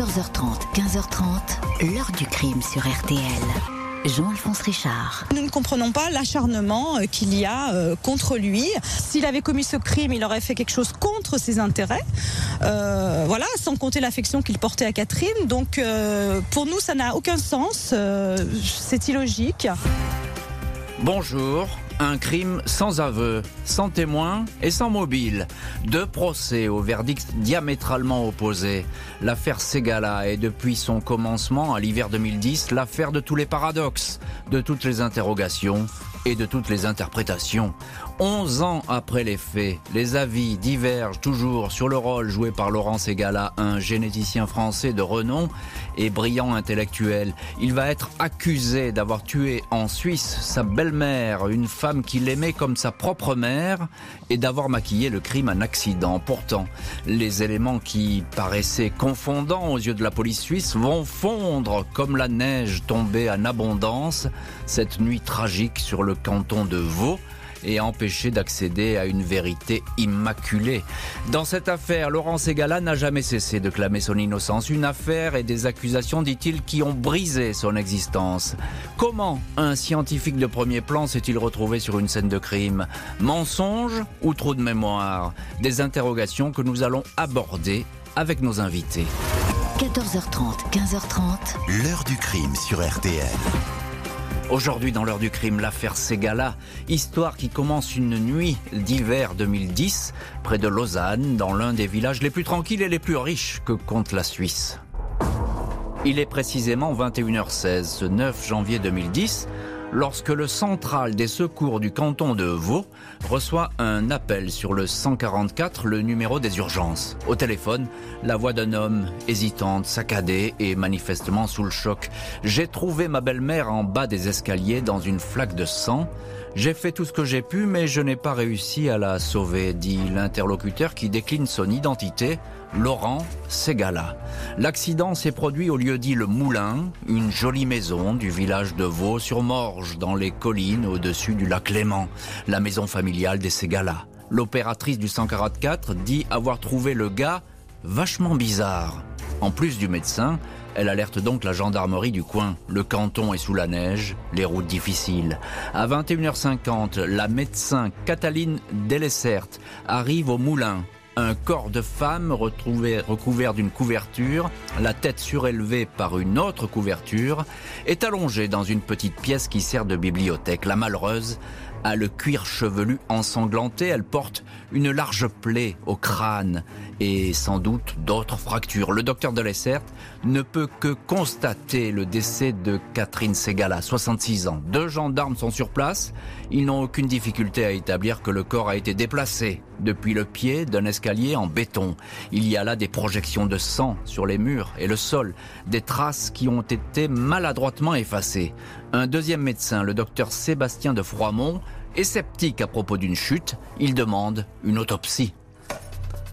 14h30, 15h30, l'heure du crime sur RTL. Jean-Alphonse Richard. Nous ne comprenons pas l'acharnement euh, qu'il y a euh, contre lui. S'il avait commis ce crime, il aurait fait quelque chose contre ses intérêts. Euh, voilà, sans compter l'affection qu'il portait à Catherine. Donc, euh, pour nous, ça n'a aucun sens. Euh, C'est illogique. Bonjour. Un crime sans aveu, sans témoin et sans mobile. Deux procès au verdict diamétralement opposés. L'affaire Segala est depuis son commencement à l'hiver 2010 l'affaire de tous les paradoxes, de toutes les interrogations et de toutes les interprétations. Onze ans après les faits, les avis divergent toujours sur le rôle joué par Laurent Segala, un généticien français de renom et brillant intellectuel. Il va être accusé d'avoir tué en Suisse sa belle-mère, une femme qu'il aimait comme sa propre mère, et d'avoir maquillé le crime en accident. Pourtant, les éléments qui paraissaient confondants aux yeux de la police suisse vont fondre comme la neige tombée en abondance cette nuit tragique sur le canton de Vaud et empêcher d'accéder à une vérité immaculée. Dans cette affaire, Laurent Segala n'a jamais cessé de clamer son innocence. Une affaire et des accusations, dit-il, qui ont brisé son existence. Comment un scientifique de premier plan s'est-il retrouvé sur une scène de crime? Mensonge ou trou de mémoire? Des interrogations que nous allons aborder avec nos invités. 14h30, 15h30, L'heure du crime sur RTL. Aujourd'hui, dans l'heure du crime, l'affaire Segala, histoire qui commence une nuit d'hiver 2010, près de Lausanne, dans l'un des villages les plus tranquilles et les plus riches que compte la Suisse. Il est précisément 21h16, ce 9 janvier 2010, lorsque le central des secours du canton de Vaud reçoit un appel sur le 144, le numéro des urgences. Au téléphone, la voix d'un homme hésitante, saccadée et manifestement sous le choc. J'ai trouvé ma belle-mère en bas des escaliers dans une flaque de sang. J'ai fait tout ce que j'ai pu, mais je n'ai pas réussi à la sauver, dit l'interlocuteur qui décline son identité, Laurent Segala. L'accident s'est produit au lieu dit Le Moulin, une jolie maison du village de Vaux-sur-Morge, dans les collines au-dessus du lac Léman, la maison familiale des Segala. L'opératrice du 144 dit avoir trouvé le gars vachement bizarre. En plus du médecin, elle alerte donc la gendarmerie du coin. Le canton est sous la neige, les routes difficiles. À 21h50, la médecin Cataline Delessert arrive au moulin. Un corps de femme retrouvé, recouvert d'une couverture, la tête surélevée par une autre couverture, est allongé dans une petite pièce qui sert de bibliothèque. La malheureuse a le cuir chevelu ensanglanté, elle porte une large plaie au crâne et sans doute d'autres fractures. Le docteur de Lessert ne peut que constater le décès de Catherine Segala, 66 ans. Deux gendarmes sont sur place. Ils n'ont aucune difficulté à établir que le corps a été déplacé depuis le pied d'un escalier en béton. Il y a là des projections de sang sur les murs et le sol, des traces qui ont été maladroitement effacées. Un deuxième médecin, le docteur Sébastien de Froimont, est sceptique à propos d'une chute. Il demande une autopsie.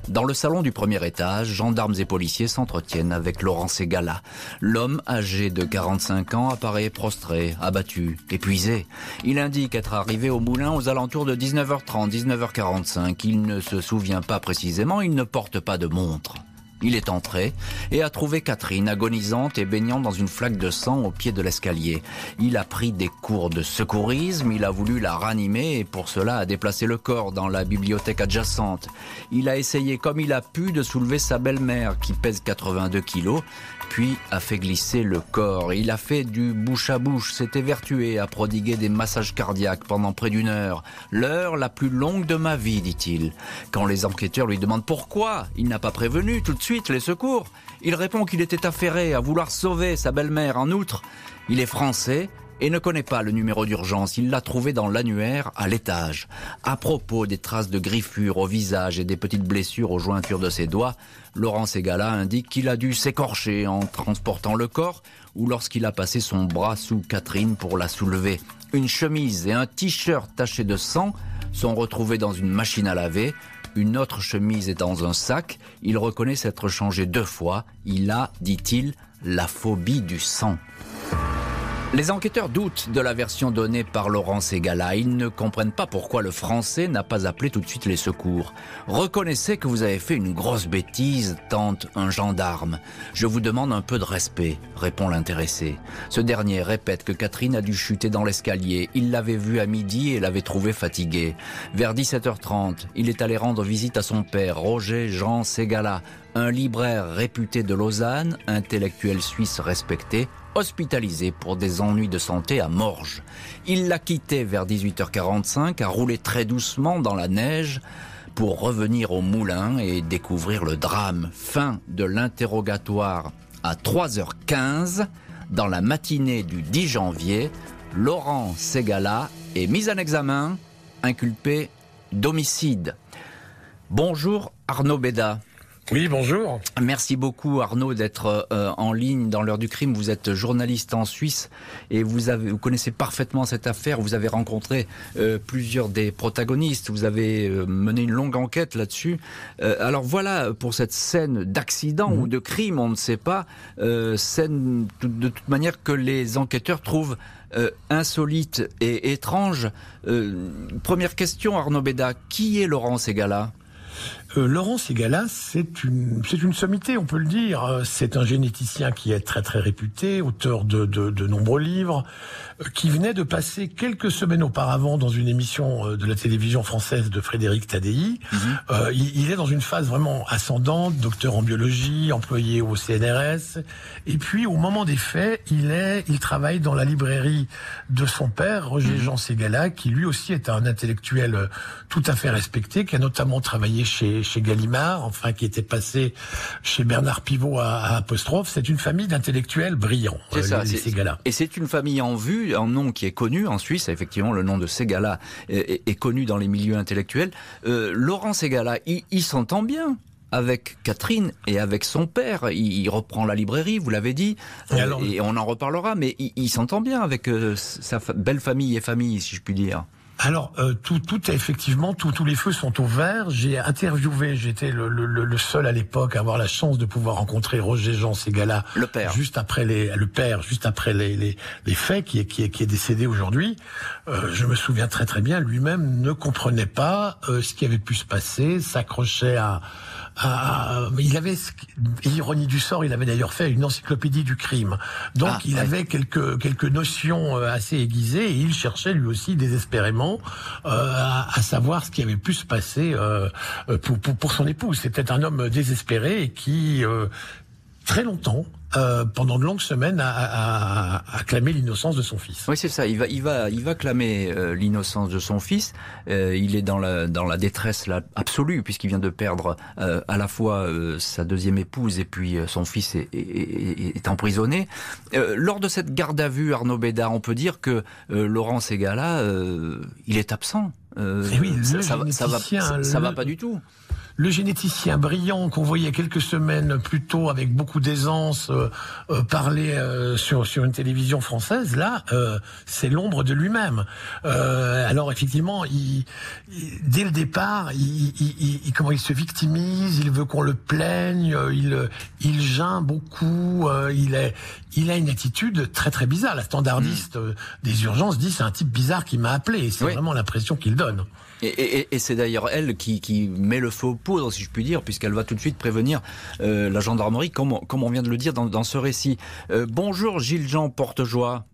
Dans le salon du premier étage, gendarmes et policiers s'entretiennent avec Laurent Segala. L'homme âgé de 45 ans apparaît prostré, abattu, épuisé. Il indique être arrivé au moulin aux alentours de 19h30, 19h45. Il ne se souvient pas précisément, il ne porte pas de montre. Il est entré et a trouvé Catherine agonisante et baignant dans une flaque de sang au pied de l'escalier. Il a pris des cours de secourisme, il a voulu la ranimer et pour cela a déplacé le corps dans la bibliothèque adjacente. Il a essayé comme il a pu de soulever sa belle-mère qui pèse 82 kilos, puis a fait glisser le corps. Il a fait du bouche à bouche, s'est évertué à prodiguer des massages cardiaques pendant près d'une heure. L'heure la plus longue de ma vie, dit-il. Quand les enquêteurs lui demandent pourquoi il n'a pas prévenu tout de suite les secours, il répond qu'il était affairé à vouloir sauver sa belle-mère. En outre, il est français et ne connaît pas le numéro d'urgence. Il l'a trouvé dans l'annuaire à l'étage. À propos des traces de griffures au visage et des petites blessures aux jointures de ses doigts, Laurent Segala indique qu'il a dû s'écorcher en transportant le corps ou lorsqu'il a passé son bras sous Catherine pour la soulever. Une chemise et un t-shirt tachés de sang sont retrouvés dans une machine à laver. Une autre chemise est dans un sac. Il reconnaît s'être changé deux fois. Il a, dit-il, la phobie du sang. Les enquêteurs doutent de la version donnée par Laurent Segala. Ils ne comprennent pas pourquoi le Français n'a pas appelé tout de suite les secours. Reconnaissez que vous avez fait une grosse bêtise, tente un gendarme. Je vous demande un peu de respect, répond l'intéressé. Ce dernier répète que Catherine a dû chuter dans l'escalier. Il l'avait vue à midi et l'avait trouvée fatiguée. Vers 17h30, il est allé rendre visite à son père, Roger Jean Segala, un libraire réputé de Lausanne, intellectuel suisse respecté, hospitalisé pour des ennuis de santé à Morges. Il l'a quitté vers 18h45, a roulé très doucement dans la neige pour revenir au moulin et découvrir le drame. Fin de l'interrogatoire à 3h15 dans la matinée du 10 janvier. Laurent Segala est mis en examen, inculpé d'homicide. Bonjour Arnaud Béda. Oui, bonjour. Merci beaucoup Arnaud d'être euh, en ligne dans l'heure du crime. Vous êtes journaliste en Suisse et vous, avez, vous connaissez parfaitement cette affaire. Vous avez rencontré euh, plusieurs des protagonistes. Vous avez euh, mené une longue enquête là-dessus. alors voilà pour cette scène d'accident ou mhm. de crime, on ne sait pas. scène de toute manière que les enquêteurs trouvent insolite et étrange. première question Arnaud Béda, qui est Laurent Segala? Euh, Laurent Segala, c'est une, c'est une sommité, on peut le dire. Euh, c'est un généticien qui est très très réputé, auteur de, de, de nombreux livres, euh, qui venait de passer quelques semaines auparavant dans une émission de la télévision française de Frédéric Tadei. Mhm. il, il, est dans une phase vraiment ascendante, docteur en biologie, employé au CNRS. Et puis, au moment des faits, il est, il travaille dans la librairie de son père, Roger mhm. Jean Segala, qui lui aussi est un intellectuel tout à fait respecté, qui a notamment travaillé chez, chez Gallimard, enfin qui était passé chez Bernard Pivot à, Apostrophe. C'est une famille d'intellectuels brillants, c'est ça, Et c'est une famille en vue, un nom qui est connu en Suisse. Effectivement, le nom de Segala est, connu dans les milieux intellectuels. Euh, Laurent Segala, il, s'entend bien avec Catherine et avec son père. Il, reprend la librairie, vous l'avez dit, et, on en reparlera, mais il, s'entend bien avec euh, sa belle famille et famille, si je puis dire. Alors euh, tout, tout est effectivement, tous les feux sont au vert. J'ai interviewé, j'étais le, le, le, seul à l'époque à avoir la chance de pouvoir rencontrer Roger Jean Ségala, le père, juste après les, le père, juste après les, les, les faits, qui est, qui est, qui est décédé aujourd'hui. Euh, je me souviens très très bien, lui-même ne comprenait pas euh, ce qui avait pu se passer, s'accrochait à ah, il avait, ironie du sort, il avait d'ailleurs fait une encyclopédie du crime. Donc ah, il avait quelques quelques notions euh, assez aiguisées et il cherchait lui aussi désespérément euh, à, à, savoir ce qui avait pu se passer euh, pour, pour, pour son épouse. C'était un homme désespéré et qui euh, très longtemps euh, pendant de longues semaines à, à, à clamer l'innocence de son fils. Oui, c'est ça. Il va, il va, il va clamer euh, l'innocence de son fils. Euh, il est dans la, dans la détresse là, absolue puisqu'il vient de perdre euh, à la fois euh, sa deuxième épouse et puis son fils est, est, est emprisonné. lors de cette garde à vue, Arnaud Bédard, on peut dire que Laurent Segala, il est absent. Eh oui, ça, ça, ça, va, ça, va pas du tout le généticien brillant qu'on voyait quelques semaines plus tôt avec beaucoup d'aisance euh, euh, parler euh, sur sur une télévision française, là, c'est l'ombre de lui-même. alors effectivement, il, dès le départ, il, il, comment il se victimise, il veut qu'on le plaigne, il il geint beaucoup, il est il a une attitude très très bizarre. La standardiste hmm. des urgences dit c'est un type bizarre qui m'a appelé. C'est vraiment l'impression qu'il donne. Et, c'est d'ailleurs elle qui, met le feu aux poudres, si je puis dire, puisqu'elle va tout de suite prévenir euh, la gendarmerie, comme, on vient de le dire dans, dans ce récit. Euh, bonjour Gilles-Jean Portejoie.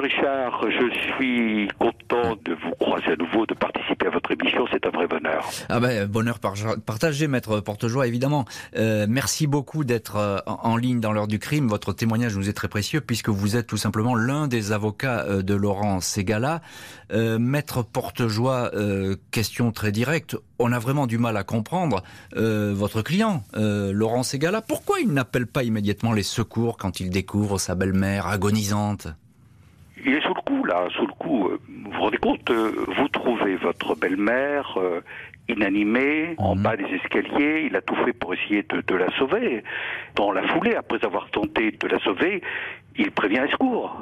Monsieur Richard, je suis content de vous croiser à nouveau, de participer à votre émission, c'est un vrai bonheur. Ah ben bonheur partagé, maître Portejoie évidemment. Euh, merci beaucoup d'être euh, en ligne dans l'heure du crime. Votre témoignage nous est très précieux puisque vous êtes tout simplement l'un des avocats euh, de Laurent Segala. Maître Portejoie, question très directe. On a vraiment du mal à comprendre votre client, Laurent Segala. Pourquoi il n'appelle pas immédiatement les secours quand il découvre sa belle-mère agonisante? Il est sous le coup là, sous le coup. Euh, Vous vous rendez compte, euh, vous trouvez votre belle-mère euh, inanimée en Mhm. bas des escaliers, il a tout fait pour essayer de, de la sauver. Dans la foulée, après avoir tenté de la sauver, il prévient les secours.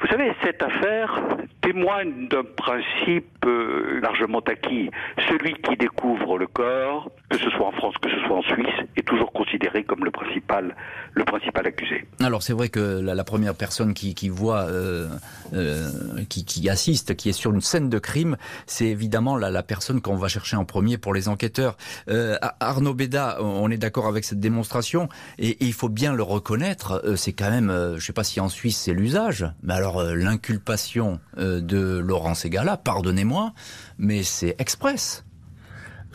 Vous savez, cette affaire témoigne d'un principe euh, largement acquis. Celui qui découvre le corps, que ce soit en France, que ce soit en Suisse, est toujours considéré comme le principal, le principal accusé. Alors c'est vrai que la, première personne qui, voit, euh, euh, qui, assiste, qui est sur une scène de crime, c'est évidemment la, personne qu'on va chercher en premier pour les enquêteurs. Euh, Arnaud Béda, on est d'accord avec cette démonstration, et, et il faut bien le reconnaître, euh, c'est quand même, euh, je sais pas si en Suisse c'est l'usage, mais alors l'inculpation de Laurent Segala, pardonnez-moi, mais c'est express.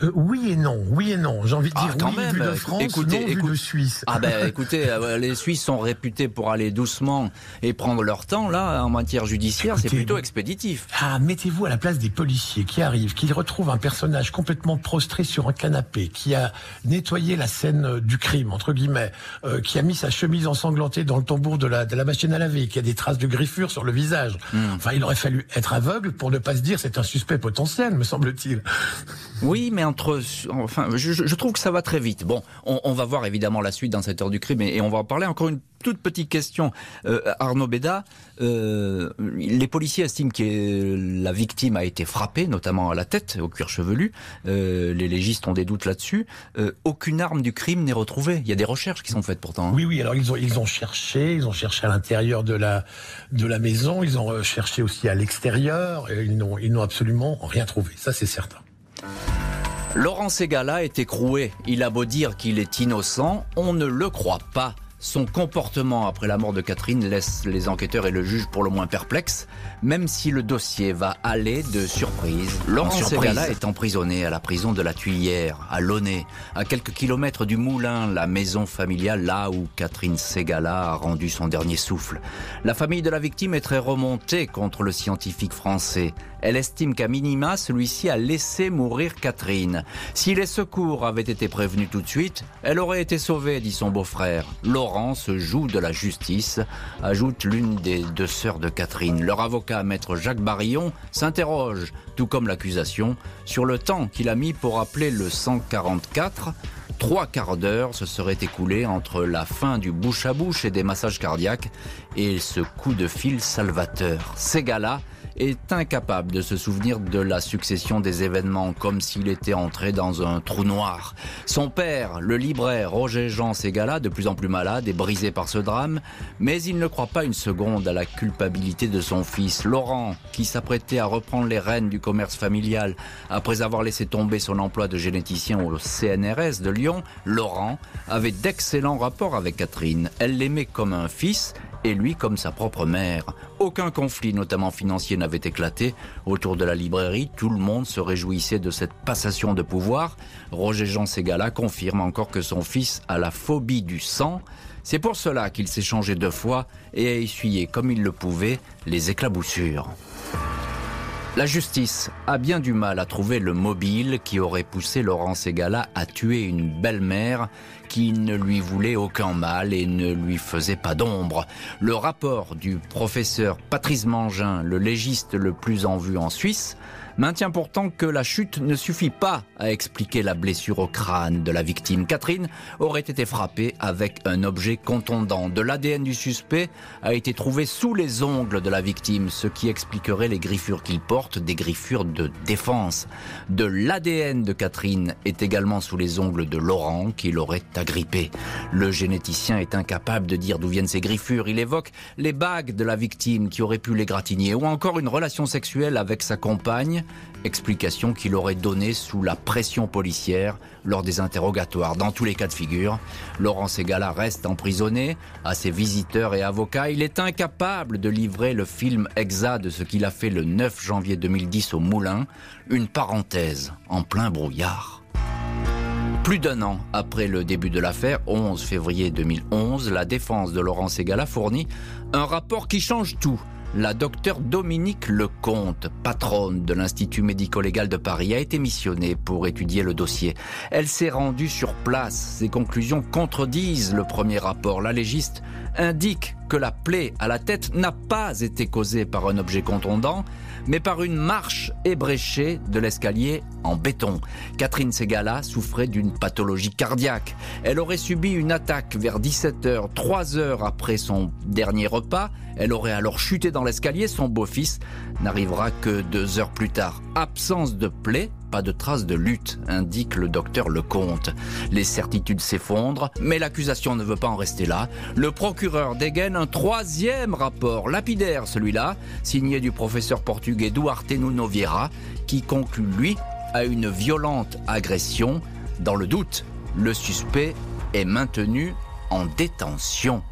Euh, oui et non, oui et non. J'ai envie de Ah, dire quand oui même, vu de France, écoutez, non vu de Suisse. Ah ben écoutez, euh, les Suisses sont réputés pour aller doucement et prendre leur temps. Là, en matière judiciaire, c'est plutôt expéditif. Ah, mettez-vous à la place des policiers qui arrivent, qui retrouvent un personnage complètement prostré sur un canapé, qui a nettoyé la scène euh, du crime, entre guillemets, euh, qui a mis sa chemise ensanglantée dans le tambour de la, de la machine à laver, qui a des traces de griffures sur le visage. Enfin, il aurait fallu être aveugle pour ne pas se dire c'est un suspect potentiel, me semble-t-il. Oui, mais enfin, je, trouve que ça va très vite. Bon, on, va voir évidemment la suite dans cette heure du crime et, on va en parler. Encore une toute petite question, Euh, Arnaud Béda. euh, les policiers estiment que la victime a été frappée, notamment à la tête, au cuir chevelu. Euh, les légistes ont des doutes là-dessus. Euh, aucune arme du crime n'est retrouvée. Il y a des recherches qui sont faites pourtant. hein. Oui, oui. Alors ils ont ils ont cherché, ils ont cherché à l'intérieur de la de la maison, ils ont cherché aussi à l'extérieur. Ils n'ont ils n'ont absolument rien trouvé. Ça, c'est certain. Laurent Segala est écroué. Il a beau dire qu'il est innocent, on ne le croit pas. Son comportement après la mort de Catherine laisse les enquêteurs et le juge pour le moins perplexes, même si le dossier va aller de surprise. Laurent. Segala est emprisonné à la prison de la Tuyère, à Launay, à quelques kilomètres du Moulin, la maison familiale là où Catherine Segala a rendu son dernier souffle. La famille de la victime est très remontée contre le scientifique français. Elle estime qu'à minima, celui-ci a laissé mourir Catherine. Si les secours avaient été prévenus tout de suite, elle aurait été sauvée, dit son beau-frère. Laurent se joue de la justice, ajoute l'une des deux sœurs de Catherine. Leur avocat, maître Jacques Barillon, s'interroge, tout comme l'accusation, sur le temps qu'il a mis pour appeler le 144. Trois quarts d'heure se seraient écoulés entre la fin du bouche à bouche et des massages cardiaques et ce coup de fil salvateur. Ségala est incapable de se souvenir de la succession des événements comme s'il était entré dans un trou noir. Son père, le libraire Roger Jean Ségala, de plus en plus malade et brisé par ce drame, mais il ne croit pas une seconde à la culpabilité de son fils Laurent, qui s'apprêtait à reprendre les rênes du commerce familial après avoir laissé tomber son emploi de généticien au CNRS de Lyon. Laurent avait d'excellents rapports avec Catherine. Elle l'aimait comme un fils et lui comme sa propre mère. Aucun conflit, notamment financier, n'avait éclaté. Autour de la librairie, tout le monde se réjouissait de cette passation de pouvoir. Roger Jean Ségala confirme encore que son fils a la phobie du sang. C'est pour cela qu'il s'est changé deux fois et a essuyé, comme il le pouvait, les éclaboussures. La justice a bien du mal à trouver le mobile qui aurait poussé Laurent Ségala à tuer une belle-mère qui ne lui voulait aucun mal et ne lui faisait pas d'ombre. Le rapport du professeur Patrice Mangin, le légiste le plus en vue en Suisse, maintient pourtant que la chute ne suffit pas à expliquer la blessure au crâne de la victime. Catherine aurait été frappée avec un objet contondant. De l'ADN du suspect a été trouvé sous les ongles de la victime, ce qui expliquerait les griffures qu'il porte, des griffures de défense. De l'ADN de Catherine est également sous les ongles de Laurent, qui l'aurait agrippé. Le généticien est incapable de dire d'où viennent ces griffures. Il évoque les bagues de la victime qui auraient pu les gratigner, ou encore une relation sexuelle avec sa compagne, explication qu'il aurait donnée sous la pression policière lors des interrogatoires. Dans tous les cas de figure, Laurent Ségala reste emprisonné. À ses visiteurs et avocats, il est incapable de livrer le film exact de ce qu'il a fait le 9 janvier 2010 au Moulin, une parenthèse en plein brouillard. Plus d'un an après le début de l'affaire, 11 février 2011, la défense de Laurent Ségala fournit un rapport qui change tout. La docteure Dominique Lecomte, patronne de l'Institut médico-légal de Paris, a été missionnée pour étudier le dossier. Elle s'est rendue sur place. Ses conclusions contredisent le premier rapport. La légiste indique que la plaie à la tête n'a pas été causée par un objet contondant, mais par une marche ébréchée de l'escalier en béton. Catherine Segala souffrait d'une pathologie cardiaque. Elle aurait subi une attaque vers 17h, 3 heures après son dernier repas. Elle aurait alors chuté dans l'escalier. Son beau-fils n'arrivera que deux heures plus tard. Absence de plaie, pas de traces de lutte, indique le docteur Lecomte. Les certitudes s'effondrent, mais l'accusation ne veut pas en rester là. Le procureur dégaine un troisième rapport, lapidaire celui-là, signé du professeur portugais Duarte Nuno Vieira, qui conclut, lui, à une violente agression. Dans le doute, le suspect est maintenu en détention.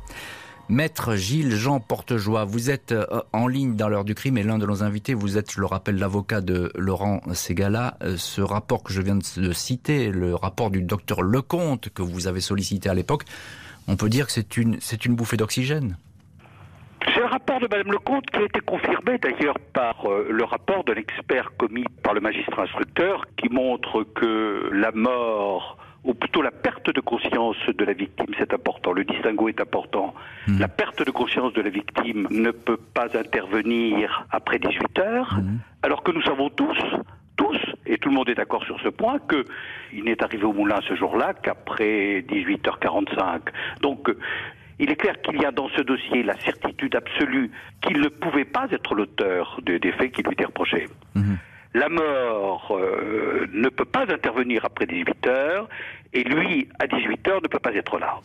Maître Gilles Jean Portejoie, vous êtes euh, en ligne dans l'heure du crime et l'un de nos invités, vous êtes, je le rappelle, l'avocat de Laurent Ségala. Euh, ce rapport que je viens de citer, le rapport du docteur Lecomte que vous avez sollicité à l'époque, on peut dire que c'est une, c'est une bouffée d'oxygène. C'est le rapport de Mme Lecomte qui a été confirmé d'ailleurs par euh, le rapport de l'expert commis par le magistrat instructeur qui montre que la mort ou plutôt la perte de conscience de la victime, c'est important, le distinguo est important. Hmm. La perte de conscience de la victime ne peut pas intervenir après 18 heures, hmm. alors que nous savons tous, tous, et tout le monde est d'accord sur ce point, qu'il n'est arrivé au moulin ce jour-là qu'après 18h45. Donc, il est clair qu'il y a dans ce dossier la certitude absolue qu'il ne pouvait pas être l'auteur des faits qui lui étaient reprochés. Hmm la mort euh, ne peut pas intervenir après 18 heures et lui, à 18 heures, ne peut pas être là.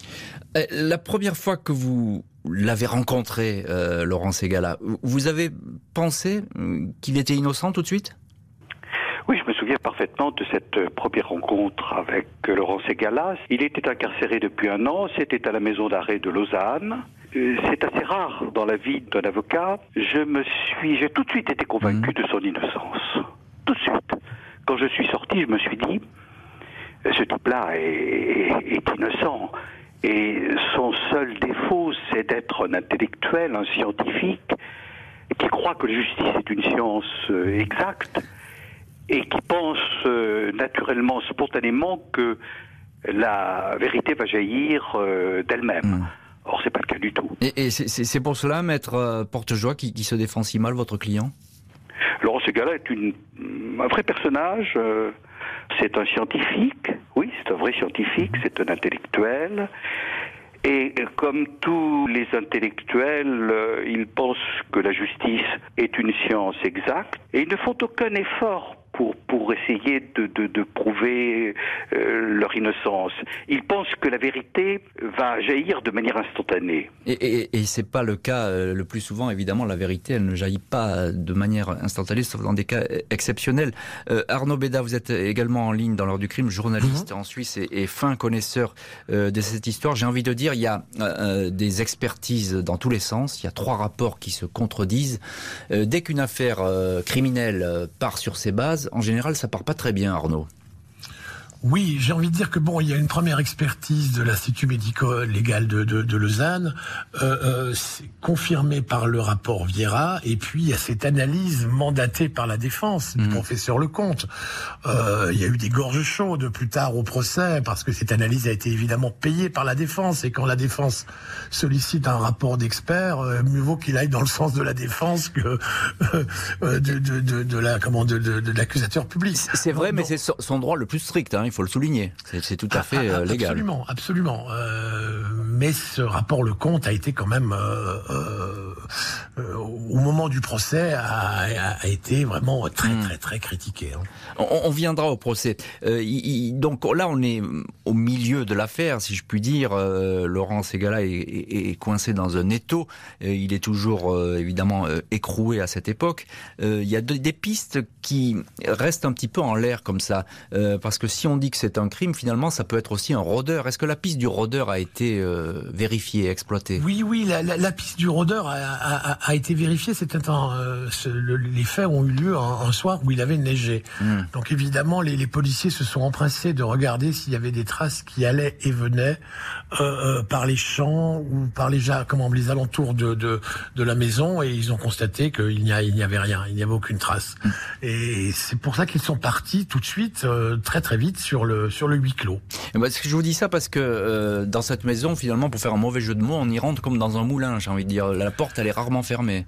Euh, la première fois que vous l'avez rencontré, euh, Laurent Segala, vous avez pensé qu'il était innocent tout de suite? Oui, je me souviens parfaitement de cette première rencontre avec Laurent Segala. Il était incarcéré depuis un an, c'était à la maison d'arrêt de Lausanne. C'est assez rare dans la vie d'un avocat. Je me suis, j'ai tout de suite été convaincu mmh. de son innocence tout de suite. Quand je suis sorti, je me suis dit, ce type-là est, innocent. Et son seul défaut, c'est d'être un intellectuel, un scientifique, qui croit que la justice est une science euh, exacte et qui pense euh, naturellement, spontanément que la vérité va jaillir euh, d'elle-même. Hmm. Or, c'est pas le cas du tout. Et, c'est pour cela, maître Portejoie, qui, qui se défend si mal, votre client? Laurent Segala est une, un vrai personnage. Euh, c'est un scientifique, oui, c'est un vrai scientifique, mhm. c'est un intellectuel. Et comme tous les intellectuels, euh, ils pensent que la justice est une science exacte et ils ne font aucun effort pour, pour essayer de, de, de prouver euh, leur innocence. Ils pensent que la vérité va jaillir de manière instantanée. Et, et, et c'est pas le cas euh, le plus souvent, évidemment, la vérité, elle ne jaillit pas de manière instantanée, sauf dans des cas exceptionnels. Euh, Arnaud Béda, vous êtes également en ligne dans l'heure du crime, journaliste mhm. en Suisse et, et, fin connaisseur de cette histoire. J'ai envie de dire, il y a des expertises dans tous les sens, il y a trois rapports qui se contredisent. dès qu'une affaire criminelle part sur ses bases, en général, ça part pas très bien, Arnaud. Oui, j'ai envie de dire que bon, il y a une première expertise de l'Institut médico-légal de, de, de, Lausanne, euh, euh, confirmée par le rapport Viera, et puis il y a cette analyse mandatée par la défense du mmh. professeur Lecomte. Euh, il y a eu des gorges chaudes plus tard au procès, parce que cette analyse a été évidemment payée par la défense, et quand la défense sollicite un rapport d'expert, euh, mieux vaut qu'il aille dans le sens de la défense que euh, de, de, de, la comment de, l'accusateur public. C'est vrai, mais c'est son droit le plus strict. Hein il faut le souligner. C'est tout à fait ah, ah, euh, légal. Absolument, absolument. Euh, mais ce rapport le compte a été quand même euh, au moment du procès a, été vraiment très hmm. très très critiqué. Hein. On, viendra au procès. donc là, on est au milieu de l'affaire, si je puis dire. Laurent Segala est, coincé dans un étau. il est toujours évidemment écroué à cette époque. il y a des pistes qui restent un petit peu en l'air comme ça, parce que si on dit que c'est un crime, finalement, ça peut être aussi un rôdeur. Est-ce que la piste du rôdeur a été euh, vérifiée, exploitée? Oui, oui, la, la, la, piste du rôdeur a, a, a été vérifiée. C'était un, euh, les faits ont eu lieu un, soir où il avait neigé. Hmm. Donc évidemment, les, les, policiers se sont empressés de regarder s'il y avait des traces qui allaient et venaient euh, euh par les champs ou par les comment les alentours de, de, de la maison, et ils ont constaté qu'il n'y il n'y avait rien, il n'y avait aucune trace. Hmm. Et c'est pour ça qu'ils sont partis tout de suite, très très vite sur le, sur le huis clos. Eh ben, je vous dis ça parce que euh, dans cette maison, finalement, pour faire un mauvais jeu de mots, on y rentre comme dans un moulin, j'ai envie de dire. La porte, elle rarement fermée.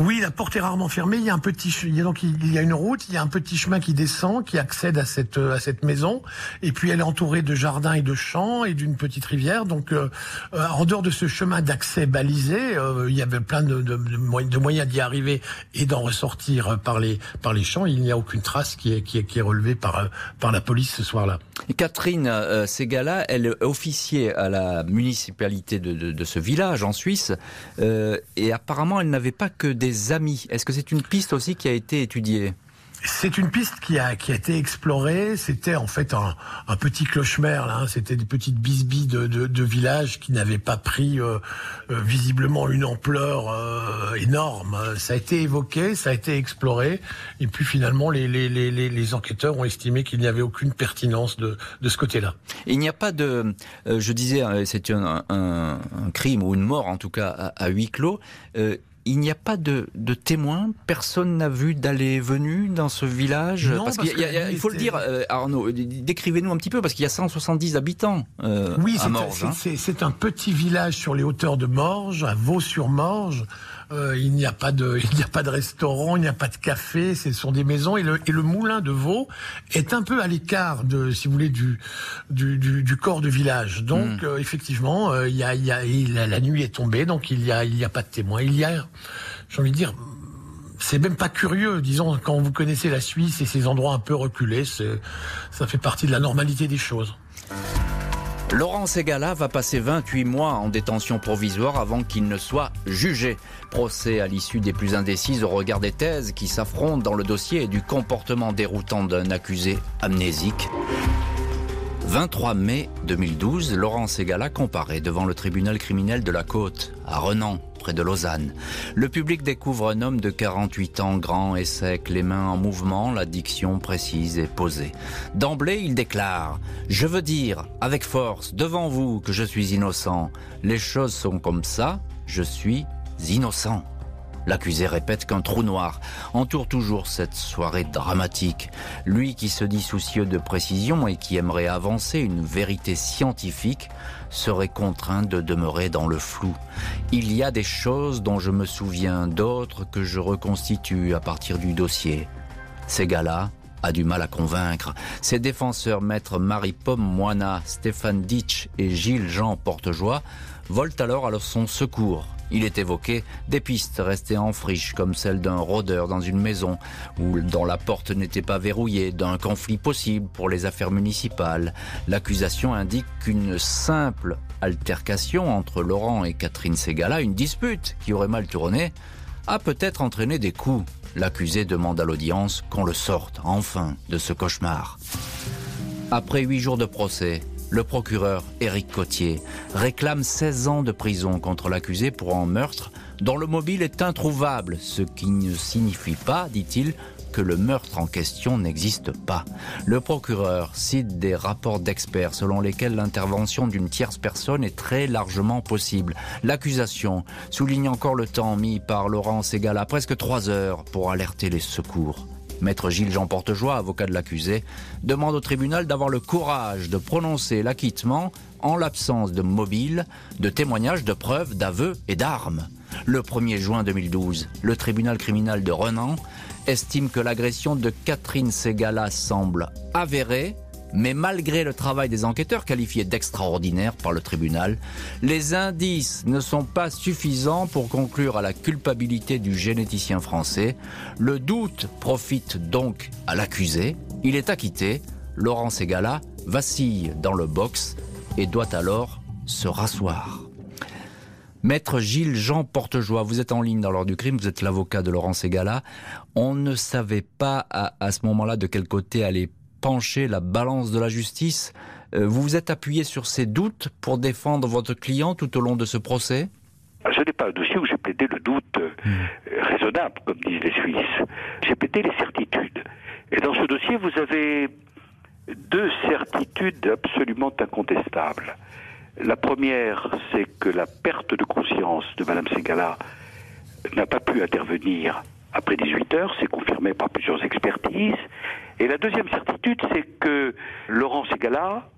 Oui, la porte est rarement fermée. Il y a un petit, il y a donc il y a une route, il y a un petit chemin qui descend, qui accède à cette à cette maison, et puis elle est entourée de jardins et de champs et d'une petite rivière. Donc, euh, euh, en dehors de ce chemin d'accès balisé, euh, il y avait plein de, de, de moyens d'y arriver et d'en ressortir par les par les champs. Il n'y a aucune trace qui est qui est, qui est relevée par par la police ce soir-là. Catherine euh, Segala, elle officiait à la municipalité de, de, de ce village en Suisse, euh, et apparemment elle n'avait pas que amis. Est-ce que c'est une piste aussi qui a été étudiée? C'est une piste qui a, qui a été explorée. C'était en fait un, un petit clochemer. Là, hein. C'était des petites bisbilles de, de, de villages qui n'avaient pas pris euh, euh, visiblement une ampleur euh, énorme. Ça a été évoqué, ça a été exploré, et puis finalement les, les, les, les enquêteurs ont estimé qu'il n'y avait aucune pertinence de, de ce côté-là. Il n'y a pas de, je disais, c'est un, un, un, crime ou une mort en tout cas à, à huis clos il n'y a pas de, de témoins Personne n'a vu d'aller et venu dans ce village non, parce, parce qu'il il faut le dire, euh, Arnaud, décrivez-nous un petit peu, parce qu'il y a 170 habitants euh, oui, à Morges. Oui, hein. c'est un petit village sur les hauteurs de Morges, à Vaux-sur-Morges. Euh, il n'y a pas de, il n'y a pas de restaurant, il n'y a pas de café. Ce sont des maisons et le, et le moulin de Vaux est un peu à l'écart de, si vous voulez, du du, du, du corps de village. Donc mmh. euh, effectivement, euh, il y a, il y a, il, la nuit est tombée, donc il y a, il y a pas de témoins. Il y a, j'ai envie de dire, c'est même pas curieux, disons, quand vous connaissez la Suisse et ces endroits un peu reculés, ça fait partie de la normalité des choses. Laurent Segala va passer 28 mois en détention provisoire avant qu'il ne soit jugé. Procès à l'issue des plus indécises au regard des thèses qui s'affrontent dans le dossier et du comportement déroutant d'un accusé amnésique. 23 mai 2012, Laurent Segala comparé devant le tribunal criminel de la Côte, à Renan, près de Lausanne. Le public découvre un homme de 48 ans, grand et sec, les mains en mouvement, la diction précise et posée. D'emblée, il déclare « Je veux dire, avec force, devant vous, que je suis innocent. Les choses sont comme ça, je suis innocent. » L'accusé répète qu'un trou noir entoure toujours cette soirée dramatique. Lui qui se dit soucieux de précision et qui aimerait avancer une vérité scientifique serait contraint de demeurer dans le flou. Il y a des choses dont je me souviens, d'autres que je reconstitue à partir du dossier. Ces gars-là a du mal à convaincre. Ses défenseurs maîtres Marie-Pomme Moina, Stéphane Ditch et Gilles Jean Portejoie volent alors à son secours. Il est évoqué des pistes restées en friche, comme celle d'un rôdeur dans une maison, ou dont la porte n'était pas verrouillée, d'un conflit possible pour les affaires municipales. L'accusation indique qu'une simple altercation entre Laurent et Catherine Segala, une dispute qui aurait mal tourné, a peut-être entraîné des coups. L'accusé demande à l'audience qu'on le sorte, enfin, de ce cauchemar. Après huit jours de procès, le procureur Éric Cotier réclame 16 ans de prison contre l'accusé pour un meurtre dont le mobile est introuvable, ce qui ne signifie pas, dit-il, que le meurtre en question n'existe pas. Le procureur cite des rapports d'experts selon lesquels l'intervention d'une tierce personne est très largement possible. L'accusation souligne encore le temps mis par Laurent Segal à presque trois heures pour alerter les secours. Maître Gilles Jean Portejoie, avocat de l'accusé, demande au tribunal d'avoir le courage de prononcer l'acquittement en l'absence de mobile, de témoignages, de preuves, d'aveux et d'armes. Le 1er juin 2012, le tribunal criminel de Renan estime que l'agression de Catherine Segala semble avérée mais malgré le travail des enquêteurs qualifiés d'extraordinaire par le tribunal, les indices ne sont pas suffisants pour conclure à la culpabilité du généticien français. Le doute profite donc à l'accusé. Il est acquitté. Laurent Segala vacille dans le box et doit alors se rasseoir. Maître Gilles Jean Portejoie, vous êtes en ligne dans l'ordre du crime, vous êtes l'avocat de Laurent Segala. On ne savait pas à, à ce moment-là de quel côté aller pencher la balance de la justice. Euh, vous vous êtes appuyé sur ces doutes pour défendre votre client tout au long de ce procès? Je n'ai pas un dossier où j'ai plaidé le doute mmh. raisonnable, comme disent les Suisses. J'ai plaidé les certitudes. Et dans ce dossier, vous avez deux certitudes absolument incontestables. La première, c'est que la perte de conscience de Mme Segala n'a pas pu intervenir après 18 heures, c'est confirmé par plusieurs expertises. Et la deuxième certitude, c'est que Laurent Segala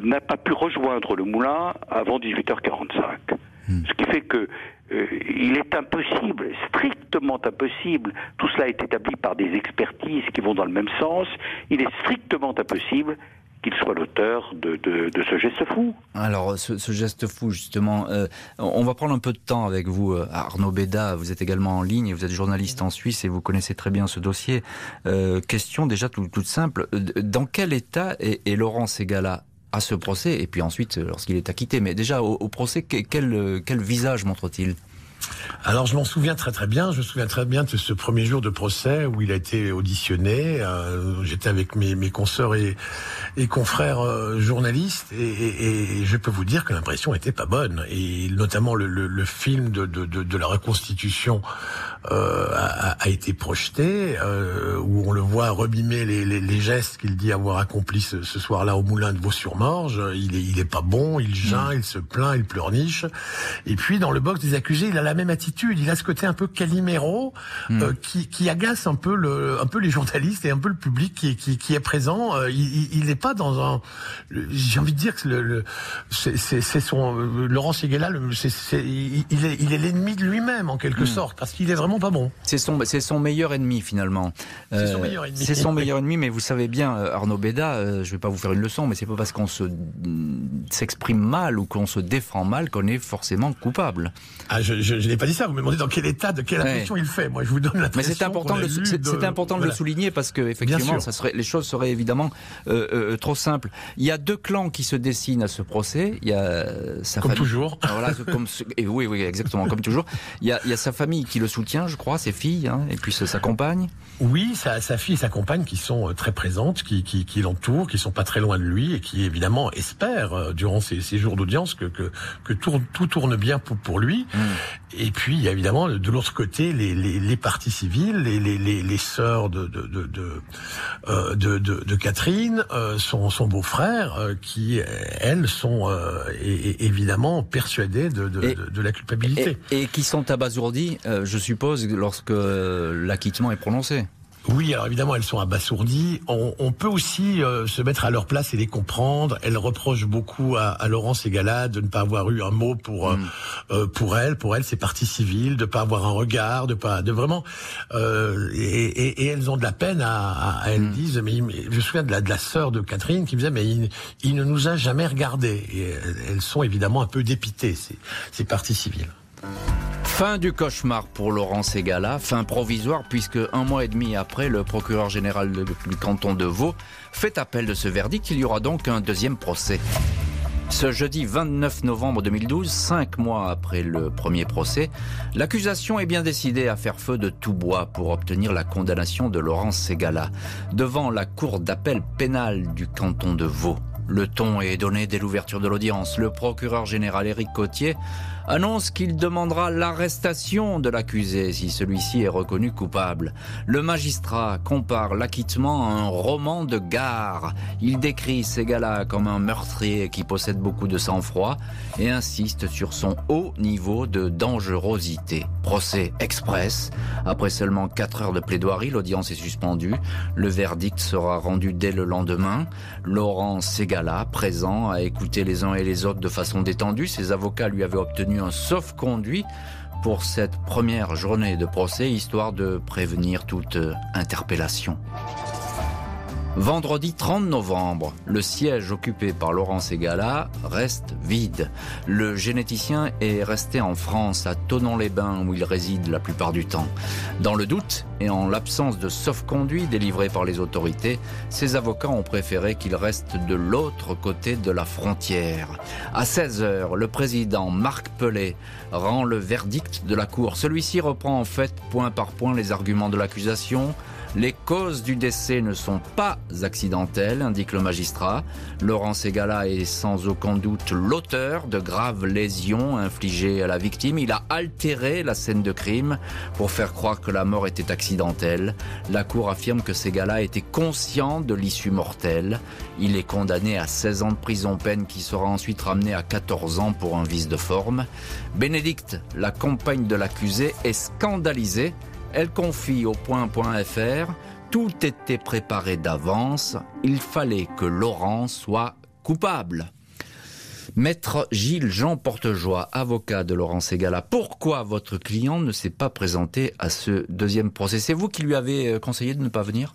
n'a pas pu rejoindre le moulin avant 18h45. Hmm. Ce qui fait que euh, il est impossible, strictement impossible, tout cela est établi par des expertises qui vont dans le même sens, il est strictement impossible qu'il soit l'auteur de, ce geste fou. Alors, ce, geste fou, justement, euh, on va prendre un peu de temps avec vous, euh, Arnaud Béda. Vous êtes également en ligne, vous êtes journaliste en Suisse et vous connaissez très bien ce dossier. question déjà toute simple. Dans quel état est, Laurent Segala à ce procès et puis ensuite lorsqu'il est acquitté? Mais déjà, au, procès, quel visage montre-t-il? Alors je m'en souviens très très bien. Je me souviens très bien de ce premier jour de procès où il a été auditionné. Euh, j'étais avec mes, mes consoeurs et, et confrères euh, journalistes et, et, je peux vous dire que l'impression était pas bonne. Et notamment le, le, le film de, de, de, de, la reconstitution euh, a, a, été projeté, euh, où on le voit remimer les, les, les gestes qu'il dit avoir accomplis ce, ce soir-là au moulin de Vaux-sur-Morge. Il est, il est pas bon, il geint, mm. il se plaint, il pleurniche. Et puis dans le box des accusés, il a la même attitude. Il a ce côté un peu Calimero mm. euh, qui, qui, agace un peu le, un peu les journalistes et un peu le public qui, qui, qui est présent. Euh, il n'est pas dans un, j'ai envie de dire que le, le c'est son Laurent Seguela, il, il est il est l'ennemi de lui-même en quelque mm. sorte parce qu'il est vraiment pas bon. C'est son, c'est son meilleur ennemi finalement. C'est son euh, meilleur ennemi. C'est son meilleur ennemi, mais vous savez bien, euh, Arnaud Béda, euh, je vais pas vous faire une leçon, mais c'est pas parce qu'on se s'exprime mal ou qu'on se défend mal qu'on est forcément coupable. Ah, je, je, n'ai pas dit ça. Vous me demandez dans quel état, de quelle impression il fait. Moi, je vous donne la. Mais c'est important, de, c'est important de le souligner parce que effectivement, ça serait, les choses seraient évidemment trop simples. Il y a deux clans qui se dessinent à ce procès. Il y a sa comme toujours. Voilà, comme, et oui, oui, exactement, comme toujours. Il y, a, il y a sa famille qui le soutient je crois, ses filles, hein, et puis sa compagne. Oui, sa, sa, fille et sa compagne qui sont euh, très présentes, qui, qui, qui l'entourent, qui sont pas très loin de lui et qui évidemment espèrent euh, durant ces, ces jours d'audience que, que, que tout, tout, tourne bien pour, pour lui. Mm. Et puis il y a évidemment de l'autre côté les, les, les, parties civiles, les, les, les, les sœurs de, de, de, de, euh, de, de, Catherine, son, son beau-frère, qui elles sont évidemment persuadées de, de, de, la culpabilité. Et, et qui sont abasourdies, je suppose lorsque l'acquittement est prononcé. Oui, alors évidemment, elles sont abasourdies. On, peut aussi euh, se mettre à leur place et les comprendre. Elles reprochent beaucoup à, à Laurence Egala de ne pas avoir eu un mot pour euh, mm. euh, pour elle. Pour elle, c'est partie civile, de pas avoir un regard, de pas, de vraiment. Et, elles ont de la peine à. elles mm. disent, mais, je me souviens de la de la sœur de Catherine qui me disait, mais il, ne nous a jamais regardé. Et elles sont évidemment un peu dépitées. C'est partie civile. Fin du cauchemar pour Laurent Ségala, fin provisoire puisque un mois et demi après, le procureur général du canton de Vaud fait appel de ce verdict. Il y aura donc un deuxième procès. Ce jeudi 29 novembre 2012, cinq mois après le premier procès, l'accusation est bien décidée à faire feu de tout bois pour obtenir la condamnation de Laurent Ségala devant la cour d'appel pénale du canton de Vaud. Le ton est donné dès l'ouverture de l'audience. Le procureur général Éric Cotier annonce qu'il demandera l'arrestation de l'accusé si celui-ci est reconnu coupable. Le magistrat compare l'acquittement à un roman de gare. Il décrit Segala comme un meurtrier qui possède beaucoup de sang-froid et insiste sur son haut niveau de dangerosité. Procès express. Après seulement 4 heures de plaidoirie, l'audience est suspendue. Le verdict sera rendu dès le lendemain. Laurent Segala, présent, a écouté les uns et les autres de façon détendue. Ses avocats lui avaient obtenu un sauf-conduit pour cette première journée de procès, histoire de prévenir toute interpellation. Vendredi 30 novembre, le siège occupé par Laurent Segala reste vide. Le généticien est resté en France, à Tonon-les-Bains, où il réside la plupart du temps. Dans le doute, et en l'absence de sauf-conduit délivré par les autorités, ses avocats ont préféré qu'il reste de l'autre côté de la frontière. À 16 heures, le président Marc Pellet rend le verdict de la Cour. Celui-ci reprend en fait point par point les arguments de l'accusation, les causes du décès ne sont pas accidentelles, indique le magistrat. Laurent Segala est sans aucun doute l'auteur de graves lésions infligées à la victime. Il a altéré la scène de crime pour faire croire que la mort était accidentelle. La cour affirme que Segala était conscient de l'issue mortelle. Il est condamné à 16 ans de prison peine qui sera ensuite ramené à 14 ans pour un vice de forme. Bénédicte, la compagne de l'accusé, est scandalisée elle confie au point.fr Tout était préparé d'avance, il fallait que Laurent soit coupable. Maître Gilles Jean Portejoie, avocat de Laurent Segala, pourquoi votre client ne s'est pas présenté à ce deuxième procès? C'est vous qui lui avez euh, conseillé de ne pas venir?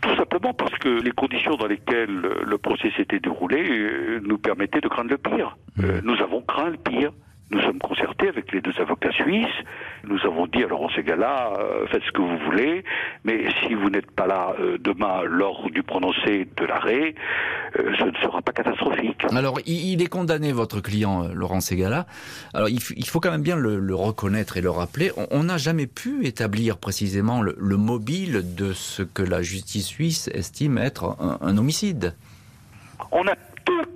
Tout simplement parce que les conditions dans lesquelles le procès s'était déroulé euh, nous permettaient de craindre le pire. Mmh. Euh, nous avons craint le pire. Nous sommes concertés avec les deux avocats suisses. Nous avons dit à Laurent Segala, euh, faites ce que vous voulez, mais si vous n'êtes pas là euh, demain lors du prononcé de l'arrêt, euh, ce ne sera pas catastrophique. Alors, il, est condamné, votre client, Laurent Segala. Alors, il, faut quand même bien le, reconnaître et le rappeler. On n'a jamais pu établir précisément le, mobile de ce que la justice suisse estime être un, un homicide. On a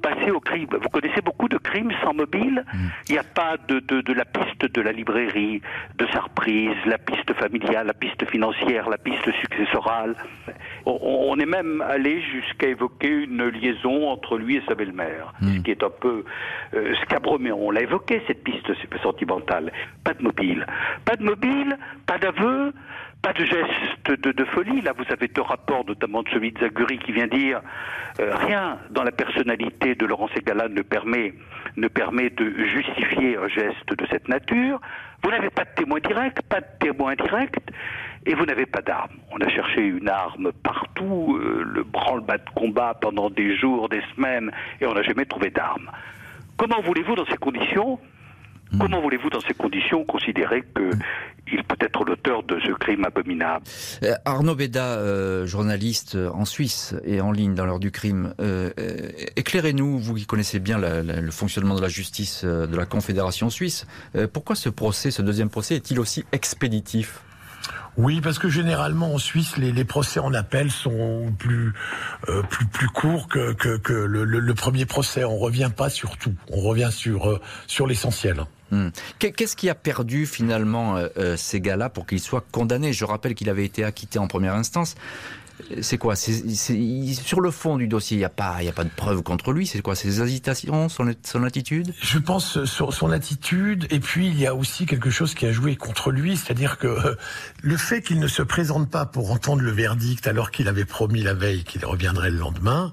passer au crime. Vous connaissez beaucoup de crimes sans mobile? Mm. Il n'y a pas de, de, la piste de la librairie, de sa reprise, la piste familiale, la piste financière, la piste successorale. On, est même allé jusqu'à évoquer une liaison entre lui et sa belle-mère, mm. ce qui est un peu euh, scabreux, mais on l'a évoqué, cette piste sentimentale. Pas de mobile. Pas de mobile, pas d'aveu, pas de geste de, folie. Là, vous avez deux rapports, notamment de celui de Zaguri, qui vient dire euh, rien dans la personnalité de Laurent Segala ne permet, ne permet de justifier un geste de cette nature. Vous n'avez pas de témoin direct, pas de témoin direct, et vous n'avez pas d'arme. On a cherché une arme partout, euh, le branle-bas de combat pendant des jours, des semaines, et on n'a jamais trouvé d'arme. Comment voulez-vous, dans ces conditions, Hmm. Comment voulez-vous, dans ces conditions, considérer qu'il peut être l'auteur de ce crime abominable? Euh, Arnaud Beda, euh, journaliste en Suisse et en ligne dans l'heure du crime, euh, éclairez-nous, vous qui connaissez bien le fonctionnement de la justice de la Confédération suisse, pourquoi ce procès, ce deuxième procès, est-il aussi expéditif? Oui, parce que généralement en Suisse, les, procès en appel sont plus plus plus courts que que, le, premier procès. On revient pas sur tout, on revient sur sur l'essentiel. Hmm. Qu'est-ce qui a perdu finalement euh, euh, ces gars-là pour qu'ils soient condamnés? Je rappelle qu'il avait été acquitté en première instance c'est quoi? Sur le fond du dossier, il n'y a, pas, a pas de preuves contre lui? C'est quoi? Ses hésitations, son, son attitude? Je pense sur son attitude. Et puis, il y a aussi quelque chose qui a joué contre lui. C'est-à-dire que euh, le fait qu'il ne se présente pas pour entendre le verdict alors qu'il avait promis la veille qu'il reviendrait le lendemain,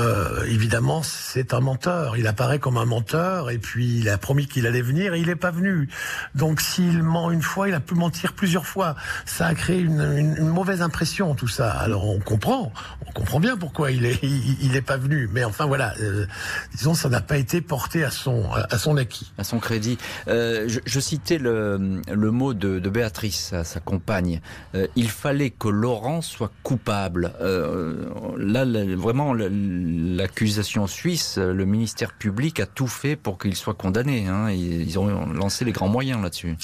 euh, évidemment, c'est un menteur. Il apparaît comme un menteur. Et puis, il a promis qu'il allait venir et il n'est pas venu. Donc, s'il ment une fois, il a pu mentir plusieurs fois. Ça a créé une, une, une mauvaise impression, tout ça alors on comprend, on comprend bien pourquoi il est, il, est pas venu. Mais enfin voilà, euh, disons ça n'a pas été porté à son, à son acquis, à son crédit. Euh, je, citais le, le mot de, de Béatrice, sa, compagne. Euh, il fallait que Laurent soit coupable. là, vraiment, l'accusation suisse, le ministère public a tout fait pour qu'il soit condamné. Hein. Ils ont lancé les grands moyens là-dessus.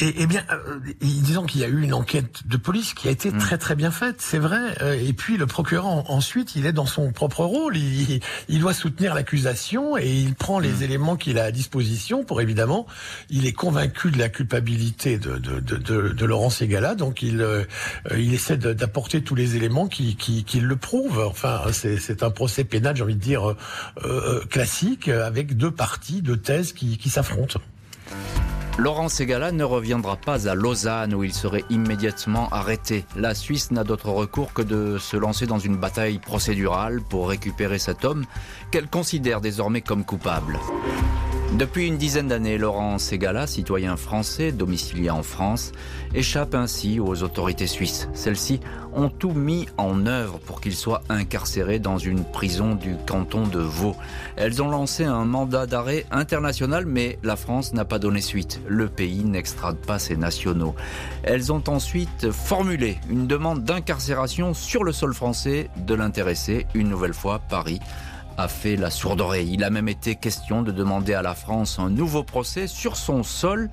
Et, eh bien, euh, disons qu'il y a eu une enquête de police qui a été très très bien faite, c'est vrai. Euh, et puis le procureur ensuite, il est dans son propre rôle. Il, il doit soutenir l'accusation et il prend les mm. éléments qu'il a à disposition pour évidemment. Il est convaincu de la culpabilité de, de, de, de, de Laurent Segala, donc il euh, il essaie d'apporter tous les éléments qui, qui, qui le prouvent. Enfin, c'est un procès pénal, j'ai envie de dire euh, classique, avec deux parties, deux thèses qui, qui s'affrontent. Laurent Segala ne reviendra pas à Lausanne où il serait immédiatement arrêté. La Suisse n'a d'autre recours que de se lancer dans une bataille procédurale pour récupérer cet homme qu'elle considère désormais comme coupable. Depuis une dizaine d'années, Laurent Segala, citoyen français domicilié en France, échappe ainsi aux autorités suisses. Celles-ci ont tout mis en œuvre pour qu'il soit incarcéré dans une prison du canton de Vaud. Elles ont lancé un mandat d'arrêt international, mais la France n'a pas donné suite. Le pays n'extrade pas ses nationaux. Elles ont ensuite formulé une demande d'incarcération sur le sol français de l'intéressé, une nouvelle fois Paris fait la sourde oreille. Il a même été question de demander à la France un nouveau procès sur son sol,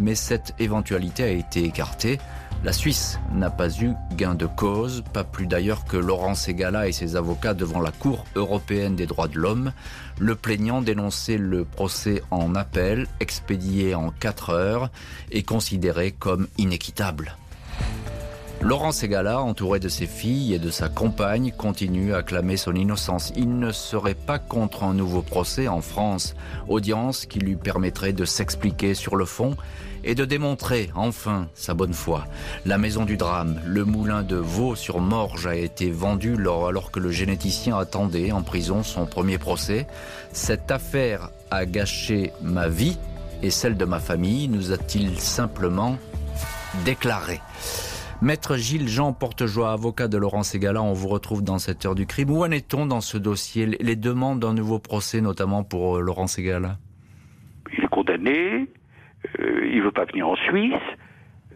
mais cette éventualité a été écartée. La Suisse n'a pas eu gain de cause, pas plus d'ailleurs que Laurent Segala et ses avocats devant la Cour européenne des droits de l'homme. Le plaignant dénonçait le procès en appel, expédié en 4 heures, et considéré comme inéquitable. Laurent Segala, entouré de ses filles et de sa compagne, continue à clamer son innocence. Il ne serait pas contre un nouveau procès en France, audience qui lui permettrait de s'expliquer sur le fond et de démontrer enfin sa bonne foi. La maison du drame, le moulin de Vaux-sur-Morge a été vendu alors que le généticien attendait en prison son premier procès. Cette affaire a gâché ma vie et celle de ma famille, nous a-t-il simplement déclaré. Maître Gilles Jean Portejoie, avocat de Laurent Ségala, on vous retrouve dans cette heure du crime. Où en est-on dans ce dossier? Les demandes d'un nouveau procès, notamment pour euh, Laurent Ségala Il est condamné, euh, il ne veut pas venir en Suisse,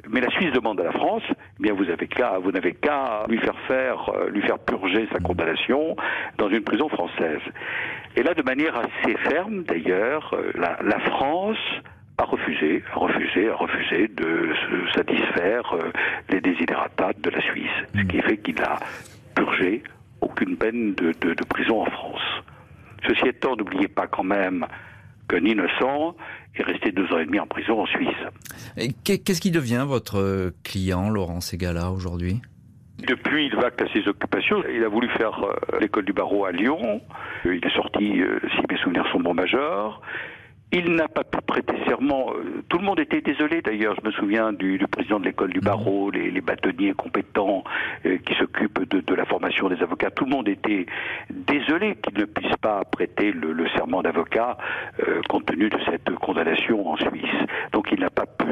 mais la Suisse demande à la France, eh bien vous avez qu'à, vous n'avez qu'à lui faire faire, euh, lui faire purger sa condamnation dans une prison française. Et là, de manière assez ferme, d'ailleurs, la France a refusé, a refusé, a refusé de se satisfaire euh, les désidérata de la Suisse, ce qui fait qu'il a purgé aucune peine de, prison en France. Ceci étant, n'oubliez pas quand même qu'un innocent est resté deux ans et demi en prison en Suisse. Qu'est-ce qui devient votre client, Laurent Segala, aujourd'hui? Depuis, il va à ses occupations. Il a voulu faire euh, l'école du barreau à Lyon. Il est sorti, euh, si mes souvenirs sont bons, major. Il n'a pas pu prêter serment. Euh, tout le monde était désolé d'ailleurs. Je me souviens du, président de l'école du mhm. barreau, les, bâtonniers compétents euh, qui s'occupent de, la formation des avocats. Tout le monde était désolé qu'il ne puisse pas prêter le, serment d'avocat euh, compte tenu de cette condamnation en Suisse. Donc il n'a pas pu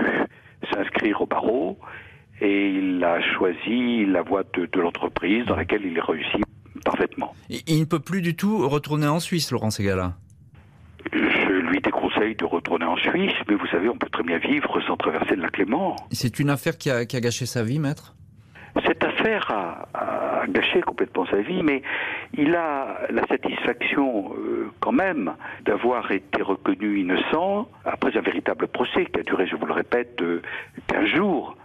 s'inscrire au barreau et il a choisi la voie de, l'entreprise dans laquelle il réussit parfaitement. Il ne peut plus du tout retourner en Suisse, Laurent Segala? De retourner en Suisse, mais vous savez, on peut très bien vivre sans traverser le lac Léman. C'est une affaire qui a, gâché sa vie, maître? Cette affaire a, gâché complètement sa vie, mais il a la satisfaction euh, quand même d'avoir été reconnu innocent après un véritable procès qui a duré, je vous le répète, 15 jours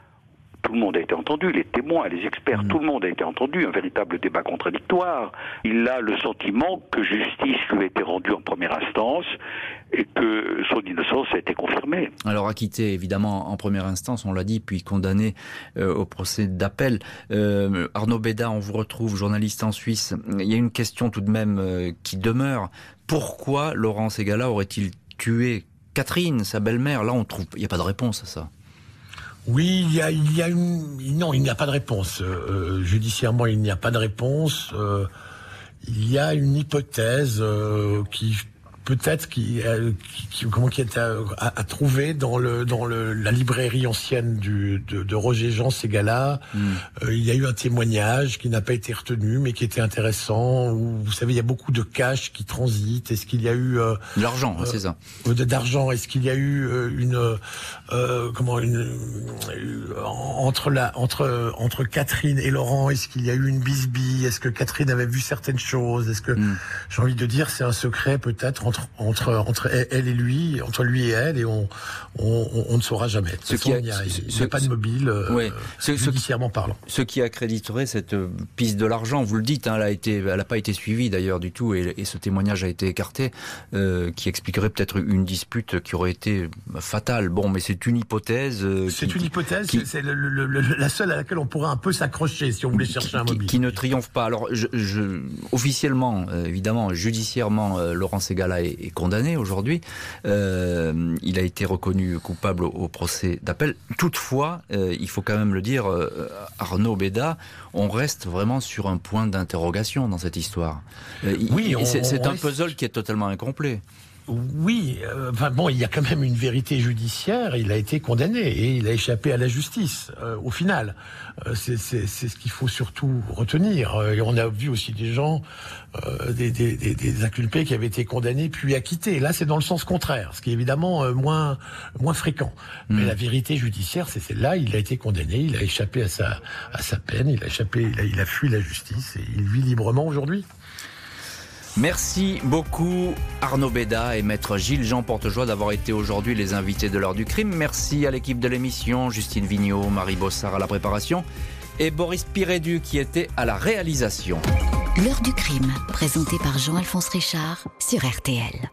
tout le monde a été entendu, les témoins, les experts, mm. tout le monde a été entendu, un véritable débat contradictoire. Il a le sentiment que justice lui a été rendue en première instance et que son innocence a été confirmée. Alors acquitté évidemment en première instance, on l'a dit, puis condamné euh, au procès d'appel. Euh, Arnaud Béda, on vous retrouve, journaliste en Suisse. Il y a une question tout de même euh, qui demeure. Pourquoi Laurent Segala aurait-il tué Catherine, sa belle-mère? Là, on trouve, il n'y a pas de réponse à ça. Oui, il y a, il y a une... non, il n'y a pas de réponse. Euh, euh, judiciairement, il n'y a pas de réponse. Euh, il y a une hypothèse qui peut-être qui, euh, qui, comment qui est à, à, trouver dans le dans le, la librairie ancienne du, de, de Roger Jean Ségala. Hmm. Euh, il y a eu un témoignage qui n'a pas été retenu, mais qui était intéressant. Où, vous savez, il y a beaucoup de cash qui transitent. Est-ce qu'il y a eu euh, l'argent, c'est ça D'argent. Est-ce qu'il y a eu une comment une entre la entre entre Catherine et Laurent Est-ce qu'il y a eu une bisbille? Est-ce que Catherine avait vu certaines choses? Est-ce que hmm. j'ai envie de dire c'est un secret peut-être entre, entre, elle et lui, entre lui et elle, et on, on, ne saura jamais. Ce qui a, il n'y a, pas de mobile, euh, judiciairement parlant. Ce qui accréditerait cette euh, piste de l'argent, vous le dites, hein, elle n'a pas été suivie d'ailleurs du tout, et, ce témoignage a été écarté, euh, qui expliquerait peut-être une dispute qui aurait été fatale. Bon, mais c'est une hypothèse. c'est une hypothèse, c'est la seule à laquelle on pourrait un peu s'accrocher si on voulait chercher un mobile. Qui, ne triomphe pas. Alors, je, officiellement, évidemment, judiciairement, Laurent Segala est, condamné aujourd'hui. Euh, il a été reconnu coupable au, procès d'appel. Toutefois, euh, il faut quand même le dire, euh, Arnaud Béda, on reste vraiment sur un point d'interrogation dans cette histoire. oui, c'est un puzzle qui est totalement incomplet. Oui, euh, enfin bon, il y a quand même une vérité judiciaire. Il a été condamné et il a échappé à la justice euh, au final. Euh, c'est ce qu'il faut surtout retenir. Et on a vu aussi des gens, des, des, des, inculpés qui avaient été condamnés puis acquittés. Là, c'est dans le sens contraire, ce qui est évidemment moins moins fréquent. Mais hmm. la vérité judiciaire, c'est celle-là. Il a été condamné, il a échappé à sa à sa peine, il a échappé, il a fui la justice et il vit librement aujourd'hui. Merci beaucoup Arnaud Béda et maître Gilles Jean Portejoie d'avoir été aujourd'hui les invités de l'heure du crime. Merci à l'équipe de l'émission, Justine Vignot, Marie Bossard à la préparation et Boris Pirédu qui était à la réalisation. L'heure du crime, présenté par Jean-Alphonse Richard sur RTL.